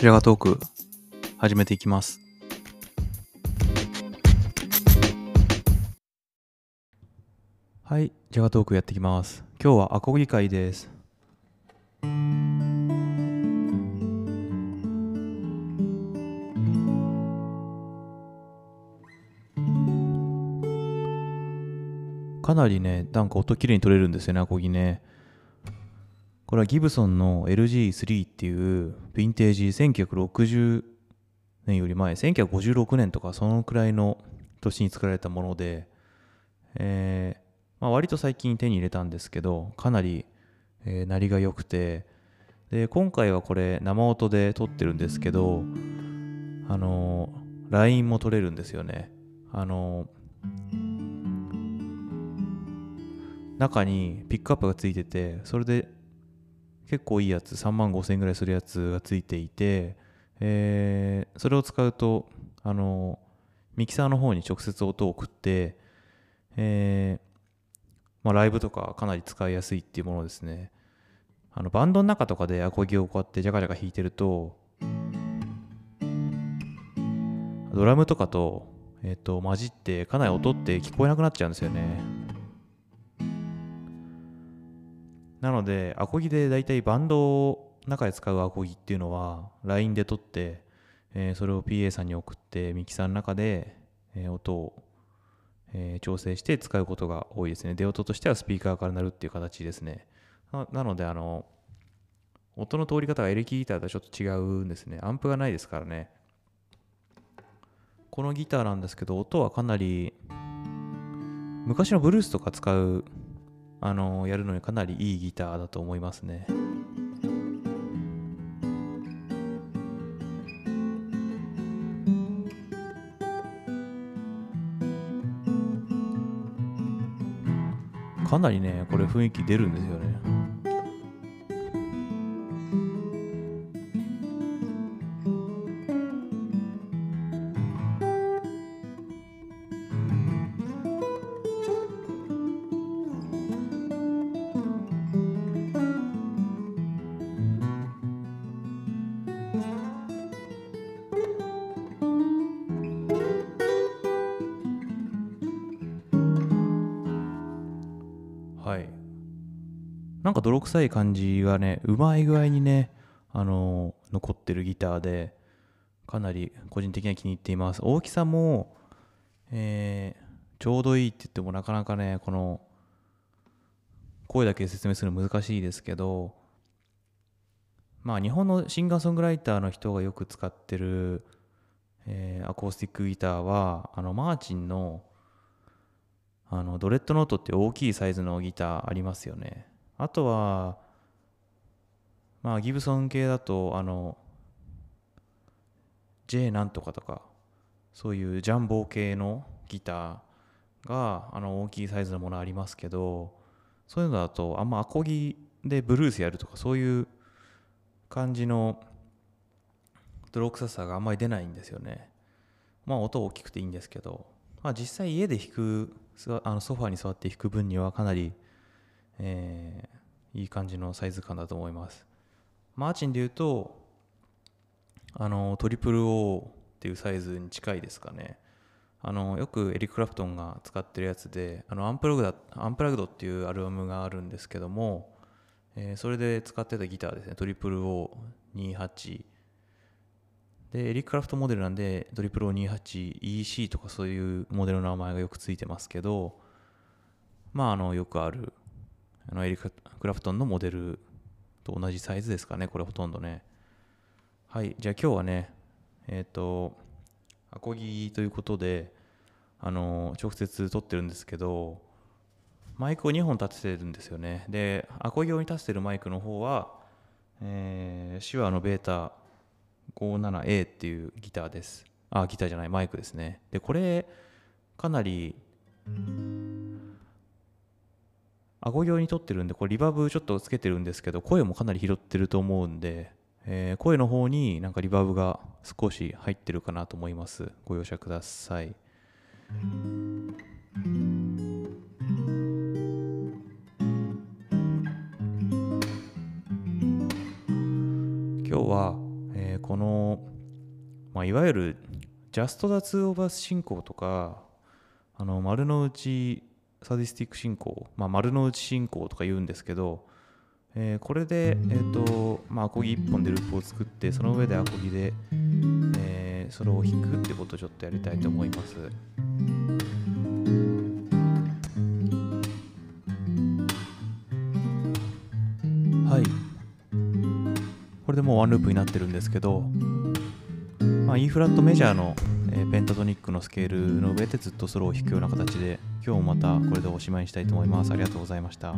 ジャガトーク始めていきます。はい、ジャガトークやっていきます。今日はアコギ会です。かなりね、なんか音きれいに取れるんですよね、アコギね。これはギブソンの LG3 っていうヴィンテージ1960年より前、1956年とかそのくらいの年に作られたもので、えーまあ、割と最近手に入れたんですけど、かなり、えー鳴りが良くて、で、今回はこれ生音で撮ってるんですけど、あのー、ラインも取れるんですよね。あのー中にピックアップがついてて、それで結構いいやつ、3万5千円ぐらいするやつがついていて、えーそれを使うと、あの、ミキサーの方に直接音を送って、えーまあ、ライブとかかなり使いやすいっていうものですね。あのバンドの中とかでアコギをこうやってジャカジャカ弾いてると、ドラムとかと、えっ、と、混じってかなり音って聞こえなくなっちゃうんですよね。なので、アコギでだいたいバンドを中で使うアコギっていうのは、LINE で撮って、えーそれを PA さんに送って、ミキサーの中で、えー音を、えー調整して使うことが多いですね。出音としてはスピーカーから鳴るっていう形ですね。なので、あの、音の通り方がエレキギターとはちょっと違うんですね。アンプがないですからね。このギターなんですけど、音はかなり、昔のブルースとか使うあのやるのにかなりいいギターだと思いますね。かなりね、これ雰囲気出るんですよね。はい。なんか泥臭い感じがね、うまい具合にね、あのー残ってるギターで、かなり個人的には気に入っています。大きさも、えーちょうどいいって言ってもなかなかね、この、声だけ説明するの難しいですけど、まあ日本のシンガーソングライターの人がよく使ってる、えーアコースティックギターは、あのマーチンのあのドレッドノートって大きいサイズのギターありますよね。あとは、まあギブソン系だと、あの、J なんとかとか、そういうジャンボ系のギターがあの大きいサイズのものありますけど、そういうのだとあんまアコギでブルースやるとかそういう感じの泥臭さがあんまり出ないんですよね。まあ音大きくていいんですけど、まあ実際家で弾く、あのソファーに座って弾く分にはかなり、えーいい感じのサイズ感だと思います。マーチンで言うと、あのトリプル O っていうサイズに近いですかね。あのよくエリック・クラプトンが使ってるやつで、あのアンプラグだアンプラグドっていうアルバムがあるんですけども、えーそれで使ってたギターですね、トリプル O28。で、エリック・クラフトモデルなんで、トリプル O28EC とかそういうモデルの名前がよくついてますけど、まあ、あの、よくある、あのエリック・クラフトンのモデルと同じサイズですかね、これほとんどね。はい、じゃあ今日はね、えっ、と、アコギということで、あの、直接撮ってるんですけど、マイクを2本立ててるんですよね。で、アコギ用に立ててるマイクの方は、えー、手話のベータ 57A っていうギターです。あ、ギターじゃない、マイクですね。で、これ、かなり、アコギ用に撮ってるんで、これリバーブちょっとつけてるんですけど、声もかなり拾ってると思うんで、えー声の方になんかリバーブが少し入ってるかなと思います。ご容赦ください。この、まあ、いわゆる Just the Two of Us 進行とかあの丸の内サディスティック進行、まあ、丸の内進行とか言うんですけど、えーこれで、えーとまあ、アコギ1本でループを作ってその上でアコギで、えーそれを弾くってことをちょっとやりたいと思います。でもうワンループになってるんですけど、まあ、E フラットメジャーの、えーペンタトニックのスケールの上でずっとソロを弾くような形で今日もまたこれでおしまいにしたいと思います。ありがとうございました。